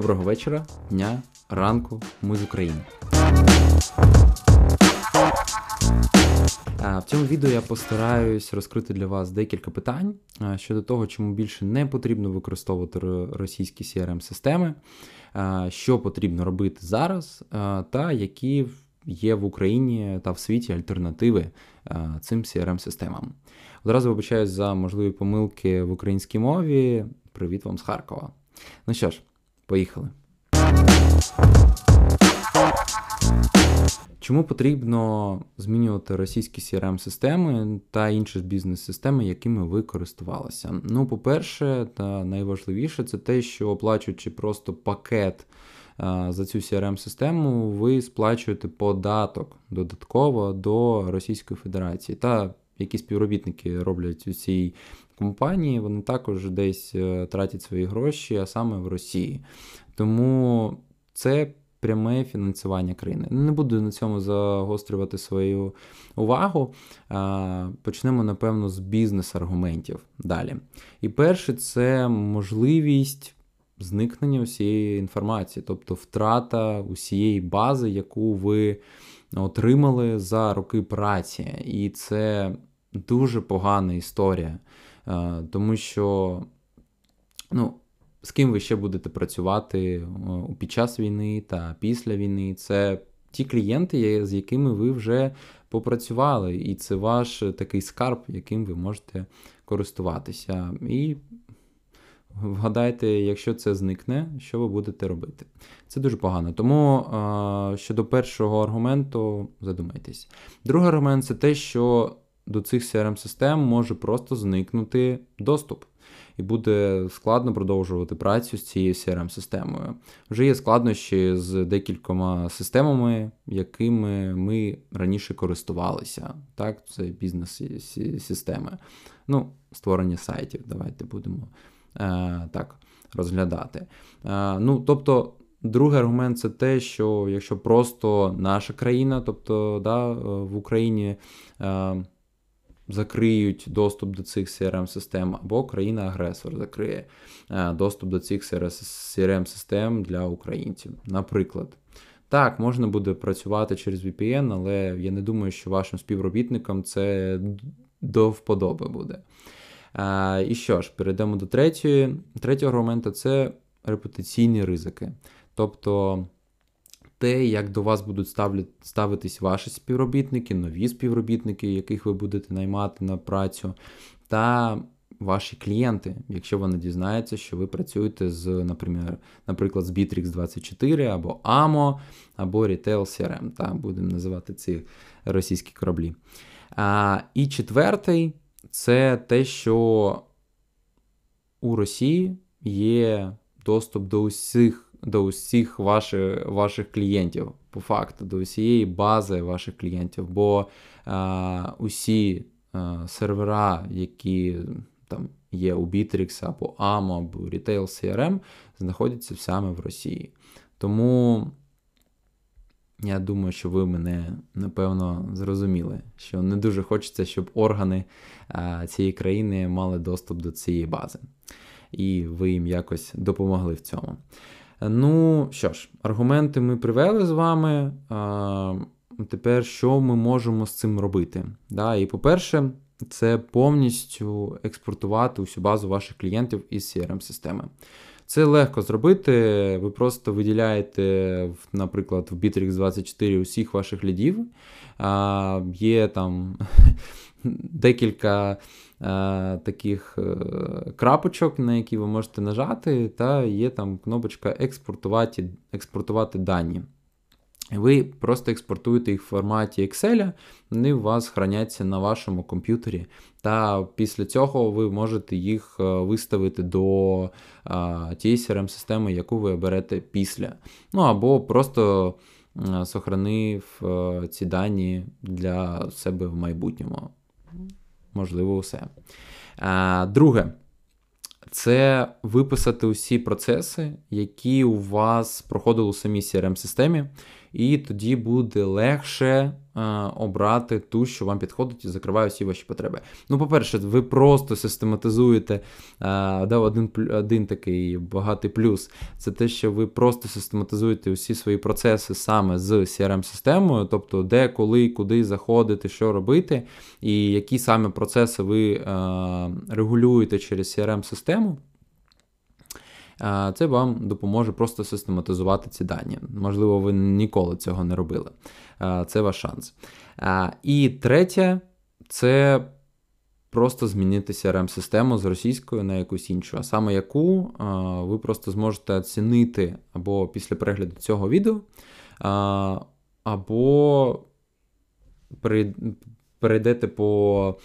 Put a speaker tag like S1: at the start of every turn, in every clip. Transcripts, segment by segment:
S1: Доброго вечора, дня, ранку, ми з України. В цьому відео я постараюсь розкрити для вас декілька питань щодо того, чому більше не потрібно використовувати російські crm системи що потрібно робити зараз, та які є в Україні та в світі альтернативи цим crm системам Одразу вибачаюсь за можливі помилки в українській мові. Привіт вам з Харкова. Ну що ж, поїхали. Чому потрібно змінювати російські crm системи та інші бізнес-системи, якими ви користувалися? Ну, по-перше, та найважливіше, це те, що оплачуючи просто пакет за цю crm систему ви сплачуєте податок додатково до Російської Федерації. Та які співробітники роблять у цій компанії, вони також десь е, тратять свої гроші, а саме в Росії. Тому це пряме фінансування країни. Не буду на цьому загострювати свою увагу. Почнемо, напевно, з бізнес-аргументів далі. І перше, це можливість. Зникнення усієї інформації, тобто втрата усієї бази, яку ви отримали за роки праці. І це дуже погана історія, тому що ну, з ким ви ще будете працювати під час війни та після війни. Це ті клієнти, з якими ви вже попрацювали, і це ваш такий скарб, яким ви можете користуватися. І вгадайте, якщо це зникне, що ви будете робити. Це дуже погано. Тому щодо першого аргументу, задумайтесь. Другий аргумент це те, що до цих crm систем може просто зникнути доступ і буде складно продовжувати працю з цією crm системою Вже є складнощі з декількома системами, якими ми раніше користувалися. Так, Це бізнес-системи. Ну, створення сайтів. Давайте будемо е, так розглядати. Е, ну, тобто. Другий аргумент це те, що якщо просто наша країна, тобто да, в Україні е, закриють доступ до цих crm систем або країна-агресор закриє е, доступ до цих crm систем для українців. Наприклад. Так, можна буде працювати через VPN, але я не думаю, що вашим співробітникам це до вподоби буде. А, е, І що ж, перейдемо до третьої. Третього аргументу це репутаційні ризики. Тобто те, як до вас будуть ставитись ваші співробітники, нові співробітники, яких ви будете наймати на працю, та ваші клієнти, якщо вони дізнаються, що ви працюєте з, наприклад, наприклад, з Bittrex 24 або AMO, або Retail CRM, та будемо називати ці російські кораблі. А, І четвертий це те, що у Росії є доступ до усіх до усіх ваших ваших клієнтів, по факту, до усієї бази ваших клієнтів. Бо а, усі а, сервера, які там є у Bittrex або AMO, або Retail CRM, знаходяться саме в Росії. Тому. Я думаю, що ви мене напевно зрозуміли, що не дуже хочеться, щоб органи а, цієї країни мали доступ до цієї бази. І ви їм якось допомогли в цьому. Ну що ж, аргументи ми привели з вами. Тепер що ми можемо з цим робити? Да, І по-перше, це повністю експортувати усю базу ваших клієнтів із CRM-системи. Це легко зробити. Ви просто виділяєте, наприклад, в Bittrex 24 усіх ваших лідів. Є там декілька таких е, крапочок, на які ви можете нажати, та є там кнопочка експортувати, експортувати дані. Ви просто експортуєте їх в форматі Excel, вони у вас храняться на вашому комп'ютері. Та після цього ви можете їх е, виставити до а, тієї crm системи яку ви оберете після. Ну або просто сохранив ці дані для себе в майбутньому можливо, усе. Друге, це виписати усі процеси, які у вас проходили у самій crm системі і тоді буде легше Е, обрати ту, що вам підходить і закриває всі ваші потреби. Ну, по-перше, ви просто систематизуєте е, один один такий багатий плюс. Це те, що ви просто систематизуєте усі свої процеси саме з CRM-системою, тобто де, коли, куди заходити, що робити, і які саме процеси ви е, регулюєте через CRM-систему. Це вам допоможе просто систематизувати ці дані. Можливо, ви ніколи цього не робили. Це ваш шанс. І третє, це просто змінити CRM-систему з російської на якусь іншу, а саме яку ви просто зможете оцінити або після перегляду цього відео, або перейдете по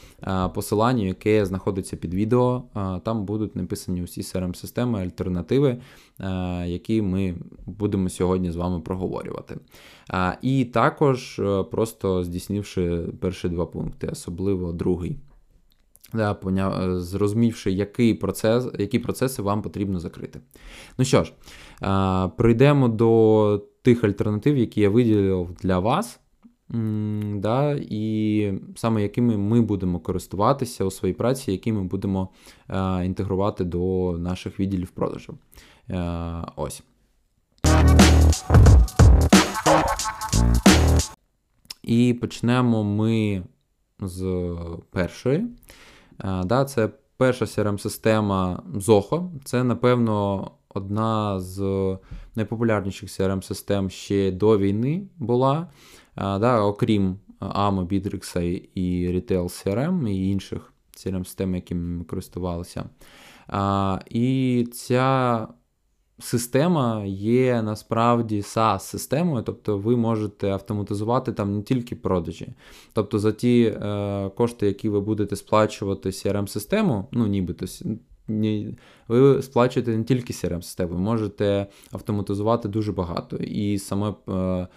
S1: посиланню, яке знаходиться під відео. Там будуть написані усі crm системи альтернативи, які ми будемо сьогодні з вами проговорювати. І також е, просто здійснивши перші два пункти, особливо другий. Да, зрозумівши, який процес, які процеси вам потрібно закрити. Ну що ж, прийдемо до тих альтернатив, які я виділив для вас да, І саме якими ми будемо користуватися у своїй праці, які ми будемо е, інтегрувати до наших відділів продажу. Е, ось. І почнемо ми з першої. Е, да, Це перша CRM-система Zoho. Це, напевно, одна з найпопулярніших CRM-систем ще до війни була да, окрім AMO, Bittrex і Retail CRM і інших CRM-систем, якими ми користувалися. І ця система є насправді SaaS-системою, тобто ви можете автоматизувати там не тільки продажі. Тобто за ті е, кошти, які ви будете сплачувати CRM-систему, ну нібито. Ви сплачуєте не тільки CRM-систему, ви можете автоматизувати дуже багато. І саме е,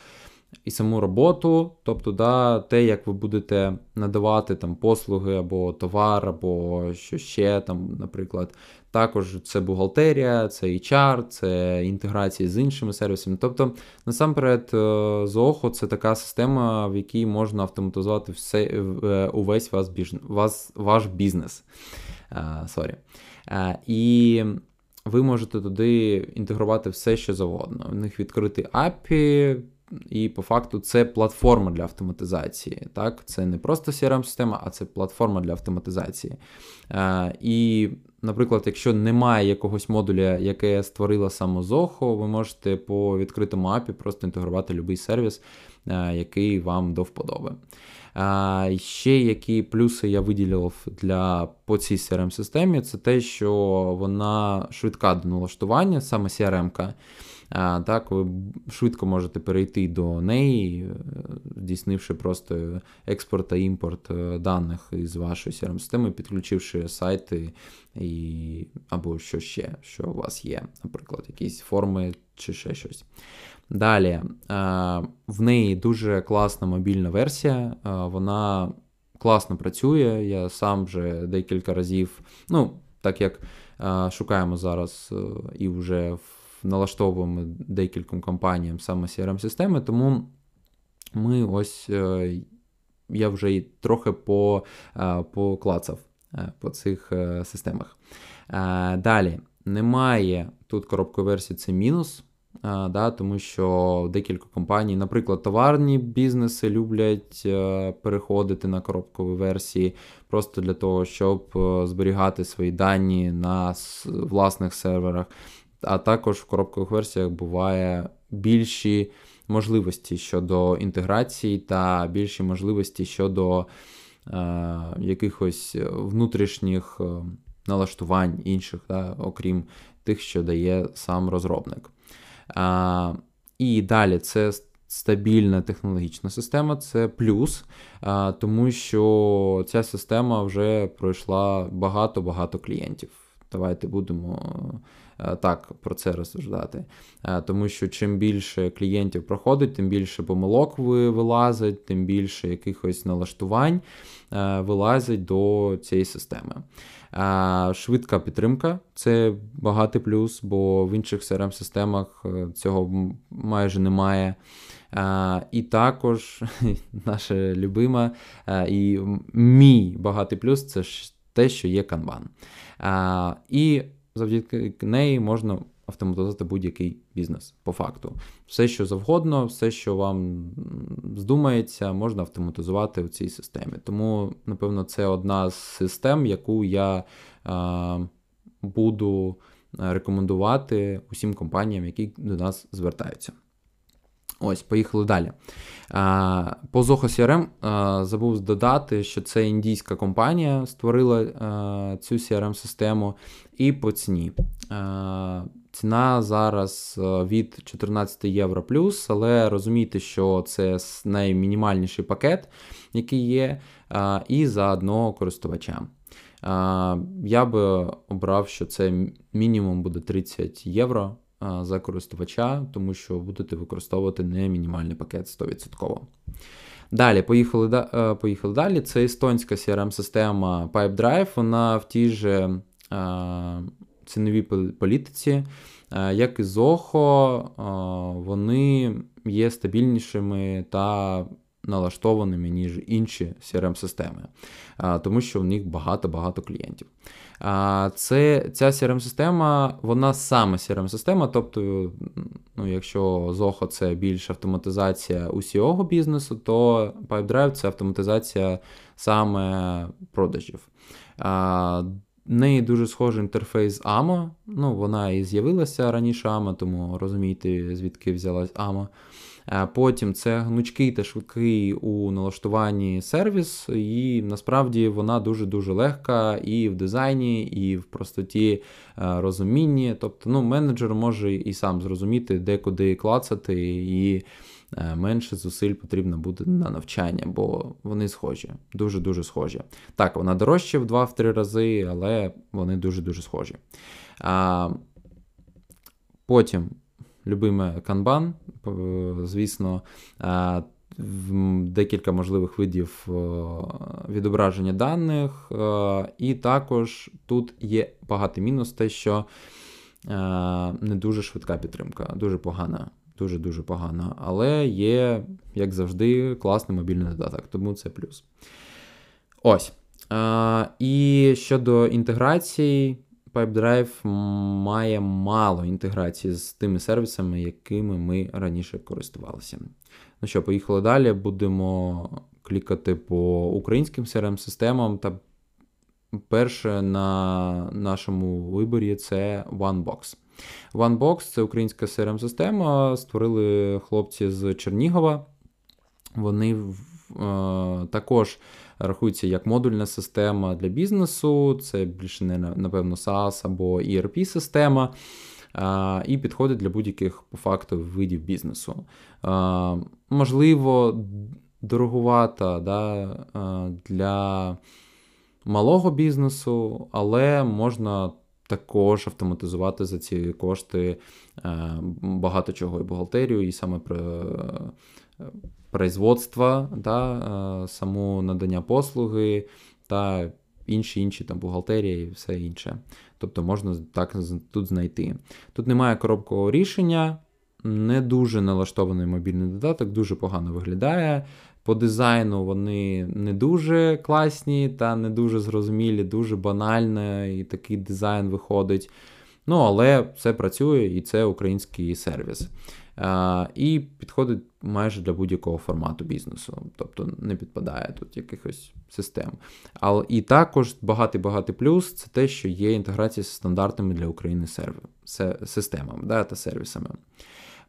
S1: і саму роботу, тобто да, те, як ви будете надавати там послуги або товар, або що ще там, наприклад. Також це бухгалтерія, це HR, це інтеграція з іншими сервісами. Тобто, насамперед, е, Zoho це така система, в якій можна автоматизувати все, е, увесь ваш бізнес. Ваш бізнес. Sorry. І ви можете туди інтегрувати все, що завгодно. У них відкритий API, і по факту це платформа для автоматизації. Так? Це не просто CRM-система, а це платформа для автоматизації. Е, І, наприклад, якщо немає якогось модуля, яке створила саме Zoho, ви можете по відкритому API просто інтегрувати будь-який сервіс, е, який вам до вподоби. Е, Ще які плюси я виділив для по цій CRM-системі, це те, що вона швидка до налаштування, саме CRM-ка. Так, ви швидко можете перейти до неї, е, здійснивши просто експорт та імпорт е, даних із вашої crm системи підключивши сайти і, або що ще, що у вас є, наприклад, якісь форми чи ще щось. Далі, в неї дуже класна мобільна версія, вона класно працює. Я сам вже декілька разів, ну, так як шукаємо зараз е, і вже в налаштовуємо декільком компаніям саме CRM-системи, тому ми ось е, я вже і трохи по, е, поклацав е, по цих системах. Далі, немає тут коробкової версії, це мінус. да, Тому що декілька компаній, наприклад, товарні бізнеси люблять переходити на коробкові версії просто для того, щоб зберігати свої дані на власних серверах а також в коробкових версіях буває більші можливості щодо інтеграції та більші можливості щодо е, якихось внутрішніх е, налаштувань інших, да, окрім тих, що дає сам розробник. Е, і далі це. Стабільна технологічна система це плюс, тому що ця система вже пройшла багато-багато клієнтів. Давайте будемо Е, так про це розсуждати. Е, тому що чим більше клієнтів проходить, тим більше помилок вилазить, тим більше якихось налаштувань е, вилазить до цієї системи. Швидка підтримка це багатий плюс, бо в інших crm системах цього майже немає. І також наша любима і мій багатий плюс це те, що є канбан. І завдяки неї можна автоматизувати будь-який бізнес по факту. Все, що завгодно, все, що вам здумається, можна автоматизувати в цій системі. Тому, напевно, це одна з систем, яку я а, буду рекомендувати усім компаніям, які до нас звертаються. Ось, поїхали далі. По Zoho CRM забув додати, що це індійська компанія створила цю CRM-систему і по ціні. Ціна зараз від 14 євро плюс, але розумійте, що це наймінімальніший пакет, який є, і за одного користувача. Я би обрав, що це мінімум буде 30 євро за користувача, тому що будете використовувати не мінімальний пакет 100%. Далі, поїхали е, поїхали далі. Це естонська CRM-система PipeDrive, вона в тій же ціновій політиці, як і Zoho, вони є стабільнішими та налаштованими, ніж інші CRM-системи, тому що в них багато-багато клієнтів. Це, Ця CRM-система, вона саме CRM-система, тобто, ну, якщо Zoho це більш автоматизація усього бізнесу, то PipeDrive це автоматизація саме продажів. В неї дуже схожий інтерфейс AMA. Ну, вона і з'явилася раніше AMA, тому розумієте, звідки взялась AMA. Потім це гнучкий та швидкий у налаштуванні сервіс, і насправді вона дуже-дуже легка і в дизайні, і в простоті е, розумінні. Тобто ну, менеджер може і сам зрозуміти, де куди клацати, і е, менше зусиль потрібно буде на навчання, бо вони схожі, дуже-дуже схожі. Так, вона дорожча в 2-3 рази, але вони дуже-дуже схожі. Потім любиме канбан, звісно, декілька можливих видів відображення даних. І також тут є багатий мінус, те, що не дуже швидка підтримка, дуже погана. Дуже-дуже погана, але є, як завжди, класний мобільний додаток, тому це плюс. Ось. І щодо інтеграції, PipeDrive має мало інтеграції з тими сервісами, якими ми раніше користувалися. Ну що, поїхали далі. Будемо клікати по українським CRM-системам. Та перше на нашому виборі це OneBox. OneBox це українська CRM-система. Створили хлопці з Чернігова. Вони е, також рахується як модульна система для бізнесу, це більше не напевно SaaS або ERP-система. І підходить для будь-яких по факту видів бізнесу. Можливо, дорогувата да, для малого бізнесу, але можна також автоматизувати за ці кошти багато чого і бухгалтерію, і саме про производства, да, е, саму надання послуги та інші інші там бухгалтерія і все інше. Тобто можна так тут знайти. Тут немає коробкового рішення, не дуже налаштований мобільний додаток, дуже погано виглядає. По дизайну вони не дуже класні та не дуже зрозумілі, дуже банально, і такий дизайн виходить. Ну, але все працює і це український сервіс. І підходить майже для будь-якого формату бізнесу, тобто не підпадає тут якихось систем. Але і також багатий-багатий плюс це те, що є інтеграція з стандартами для України сервер, системами да, та сервісами.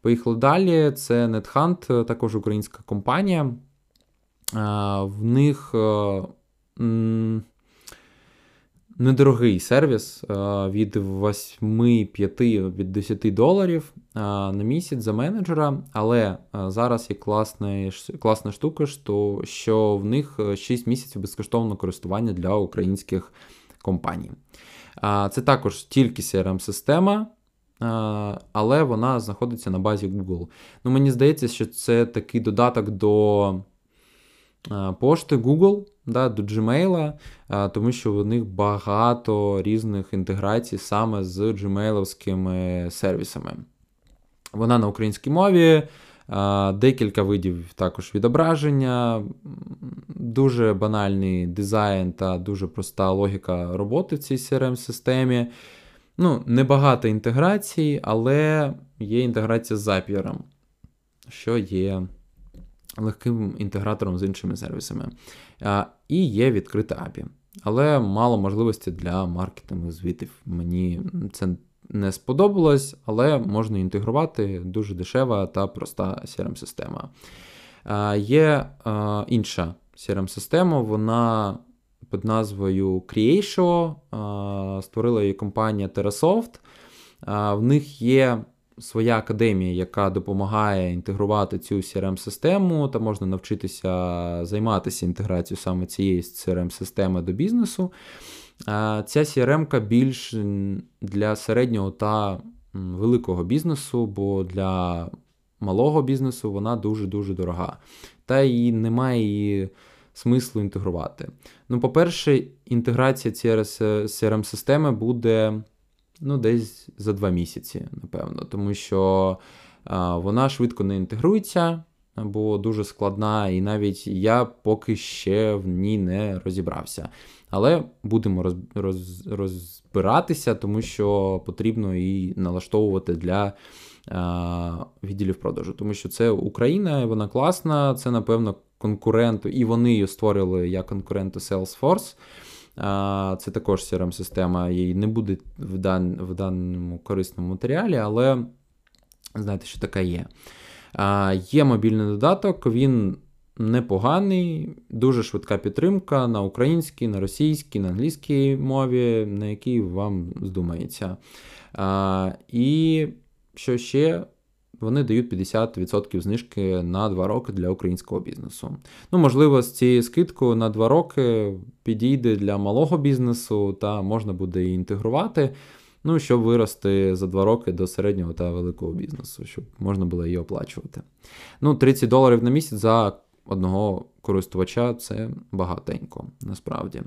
S1: Поїхали далі. Це NetHunt, також українська компанія. В них недорогий сервіс від 8-5 від 10 доларів на місяць за менеджера, але зараз є класна класна штука, що в них 6 місяців безкоштовного користування для українських компаній. Це також тільки CRM-система. Але вона знаходиться на базі Google. Ну, Мені здається, що це такий додаток до пошти Google да, до Gmail, тому що у них багато різних інтеграцій саме з gmailовськими сервісами. Вона на українській мові, Декілька видів також відображення, дуже банальний дизайн та дуже проста логіка роботи в цій CRM-системі. Ну, Небагато інтеграцій, але є інтеграція з Zapier, що є легким інтегратором з іншими сервісами. І є відкрита API. Але мало можливості для маркетингу звітів. Мені це не сподобалось, але можна інтегрувати дуже дешева та проста CRM-система. Є інша CRM-система, вона під назвою Creatio, створила її компанія TerraSoft. В них є своя академія, яка допомагає інтегрувати цю CRM-систему, та можна навчитися займатися інтеграцією саме цієї CRM-системи до бізнесу. Ця CRM більш для середнього та великого бізнесу, бо для малого бізнесу вона дуже-дуже дорога. Та і немає її смислу інтегрувати. Ну, по-перше, інтеграція CRM-системи буде ну, десь за два місяці, напевно, тому що вона швидко не інтегрується, бо дуже складна, і навіть я поки ще в ній не розібрався. Але будемо роз, роз, розбиратися, тому що потрібно її налаштовувати для а, відділів продажу. Тому що це Україна, вона класна, це, напевно, конкурент, і вони її створили як конкуренти Salesforce. Це також crm система її не буде в дан, в даному корисному матеріалі, але знаєте, що така є. Є мобільний додаток, він непоганий, дуже швидка підтримка на українській, на російській, на англійській мові, на якій вам здумається. І що ще? Вони дають 50% знижки на 2 роки для українського бізнесу. Ну, можливо, з цією скидкою на 2 роки підійде для малого бізнесу, та можна буде її інтегрувати, ну, щоб вирости за 2 роки до середнього та великого бізнесу, щоб можна було її оплачувати. Ну, 30 доларів на місяць за одного користувача це багатенько, насправді.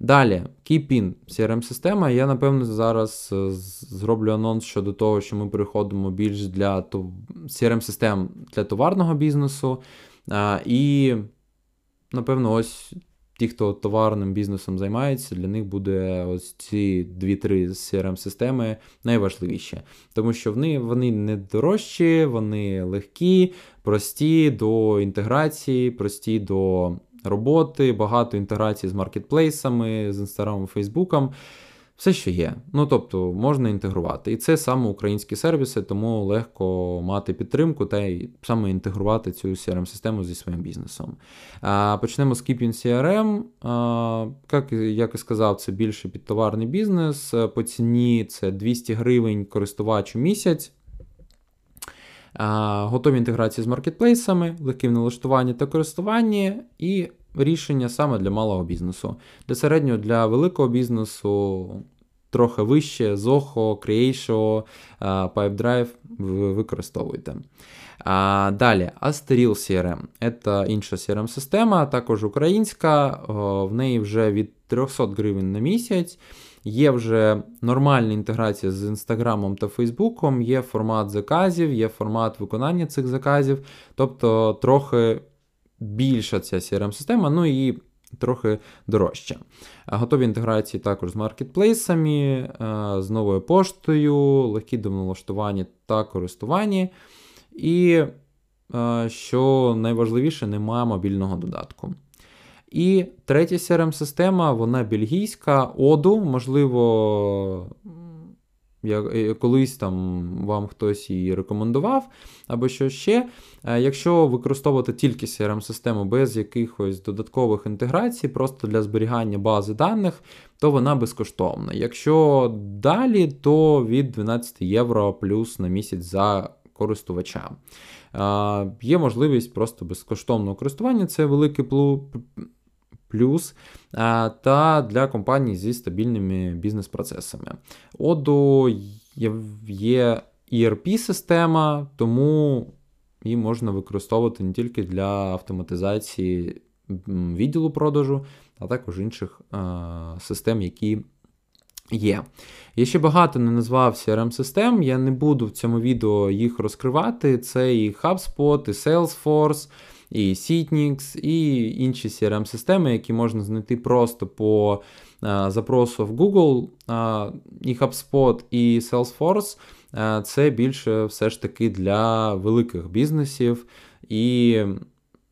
S1: Далі, Keepin CRM-система. Я, напевно, зараз е, зроблю анонс щодо того, що ми переходимо більш для CRM-систем для товарного бізнесу. І, напевно, ось ті, хто товарним бізнесом займається, для них буде ось ці 2-3 CRM-системи найважливіші. Тому що вони, вони не дорожчі, вони легкі, прості до інтеграції, прості до роботи, багато інтеграції з маркетплейсами, з інстаграмом, фейсбуком. Все, що є. Ну, тобто, можна інтегрувати. І це саме українські сервіси, тому легко мати підтримку та й саме інтегрувати цю CRM-систему зі своїм бізнесом. А, Почнемо з Keeping CRM. А, як, як і сказав, це більше підтоварний бізнес. По ціні це 200 гривень користувач у місяць. Готові інтеграції з маркетплейсами, легкі в налаштуванні та користуванні, і рішення саме для малого бізнесу. Для середнього, для великого бізнесу трохи вище, Zoho, Creatio, PipeDrive ви використовуєте. А, Далі, Asteril CRM це інша CRM-система, також українська, в неї вже від 300 гривень на місяць. Є вже нормальна інтеграція з Інстаграмом та Фейсбуком, є формат заказів, є формат виконання цих заказів, тобто трохи більша ця CRM-система, ну і трохи дорожча. Готові інтеграції також з маркетплейсами, з новою поштою, легкі до налаштування та користування. І, що найважливіше, немає мобільного додатку. І третя CRM-система, вона бельгійська, Оду, можливо, я, е, колись там вам хтось її рекомендував, або що ще. Е, якщо використовувати тільки CRM-систему без якихось додаткових інтеграцій, просто для зберігання бази даних, то вона безкоштовна. Якщо далі, то від 12 євро плюс на місяць за користувача. Е, є можливість просто безкоштовного користування, це великий плюс та для компаній зі стабільними бізнес-процесами. Оду є ERP-система, тому її можна використовувати не тільки для автоматизації відділу продажу, а також інших систем, які є. Я ще багато не назвав CRM-систем, я не буду в цьому відео їх розкривати. Це і HubSpot, і Salesforce, і Sitnix, і інші CRM-системи, які можна знайти просто по а, запросу в Google. А, і HubSpot, і Salesforce це більше все ж таки для великих бізнесів. І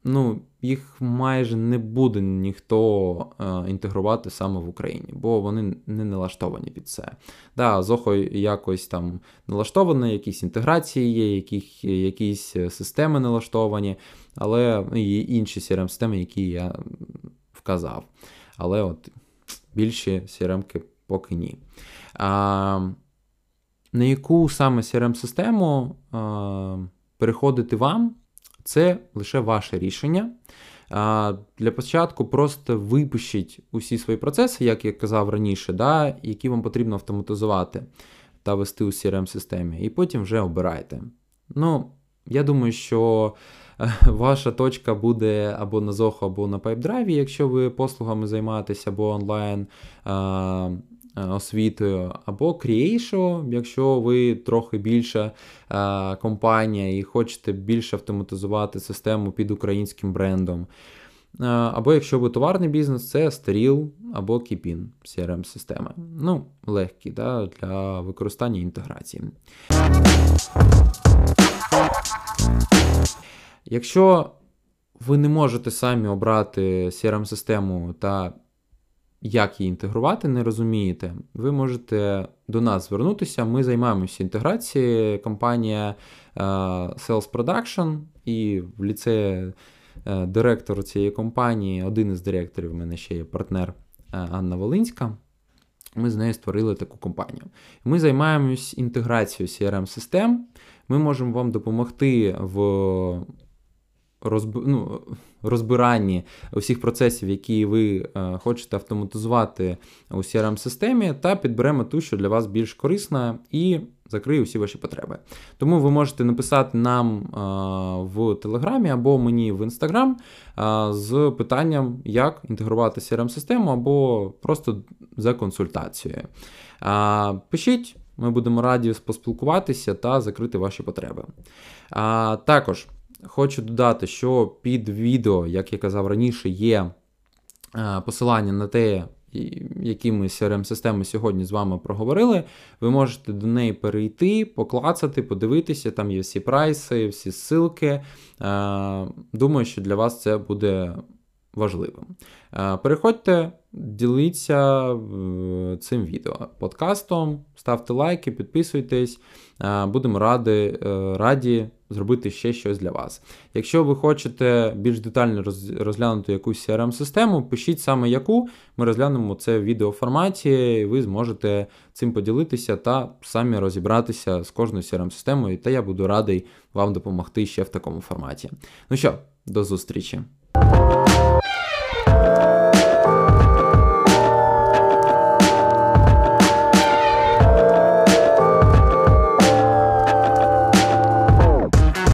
S1: ну, їх майже не буде ніхто е, інтегрувати саме в Україні, бо вони не налаштовані під це. Да, Зохо якось там налаштовані, якісь інтеграції є, якісь системи налаштовані, але є інші crm системи які я вказав. Але от більші CRM-ки поки ні. А, На яку саме CRM-систему а, переходити вам? Це лише ваше рішення. Для початку просто випишіть усі свої процеси, як я казав раніше, да, які вам потрібно автоматизувати та вести у CRM-системі, і потім вже обирайте. Ну, я думаю, що ваша точка буде або на Zoho, або на PipeDrive, якщо ви послугами займаєтеся, або онлайн Е, освітою, або Creation, якщо ви трохи більша е, компанія і хочете більше автоматизувати систему під українським брендом. Е, або якщо ви товарний бізнес, це Steril або Keepin crm системи Ну, легкі да, для використання інтеграції. Якщо ви не можете самі обрати CRM-систему та як її інтегрувати, не розумієте, ви можете до нас звернутися. Ми займаємося інтеграцією. Компанія е, Sales Production і в ліце е, директор цієї компанії, один із директорів, у мене ще є партнер е, Анна Волинська. Ми з нею створили таку компанію. Ми займаємось інтеграцією CRM-систем. Ми можемо вам допомогти в розб... ну, розбиранні усіх процесів, які ви е, хочете автоматизувати у CRM-системі, та підберемо ту, що для вас більш корисна, і закриє усі ваші потреби. Тому ви можете написати нам е, в Телеграмі або мені в Інстаграм е, з питанням, як інтегрувати CRM-систему, або просто за консультацією. Пишіть. Ми будемо раді поспілкуватися та закрити ваші потреби. А, Також Хочу додати, що під відео, як я казав раніше, є е, посилання на те, які ми CRM-системи сьогодні з вами проговорили. Ви можете до неї перейти, поклацати, подивитися, там є всі прайси, всі ссылки. Е, думаю, що для вас це буде важливим. Е, переходьте, діліться цим відео подкастом, ставте лайки, підписуйтесь, будемо раді, раді зробити ще щось для вас. Якщо ви хочете більш детально розглянути якусь CRM-систему, пишіть саме яку, ми розглянемо це в відеоформаті, і ви зможете цим поділитися та самі розібратися з кожною CRM-системою, та я буду радий вам допомогти ще в такому форматі. Ну що, до зустрічі!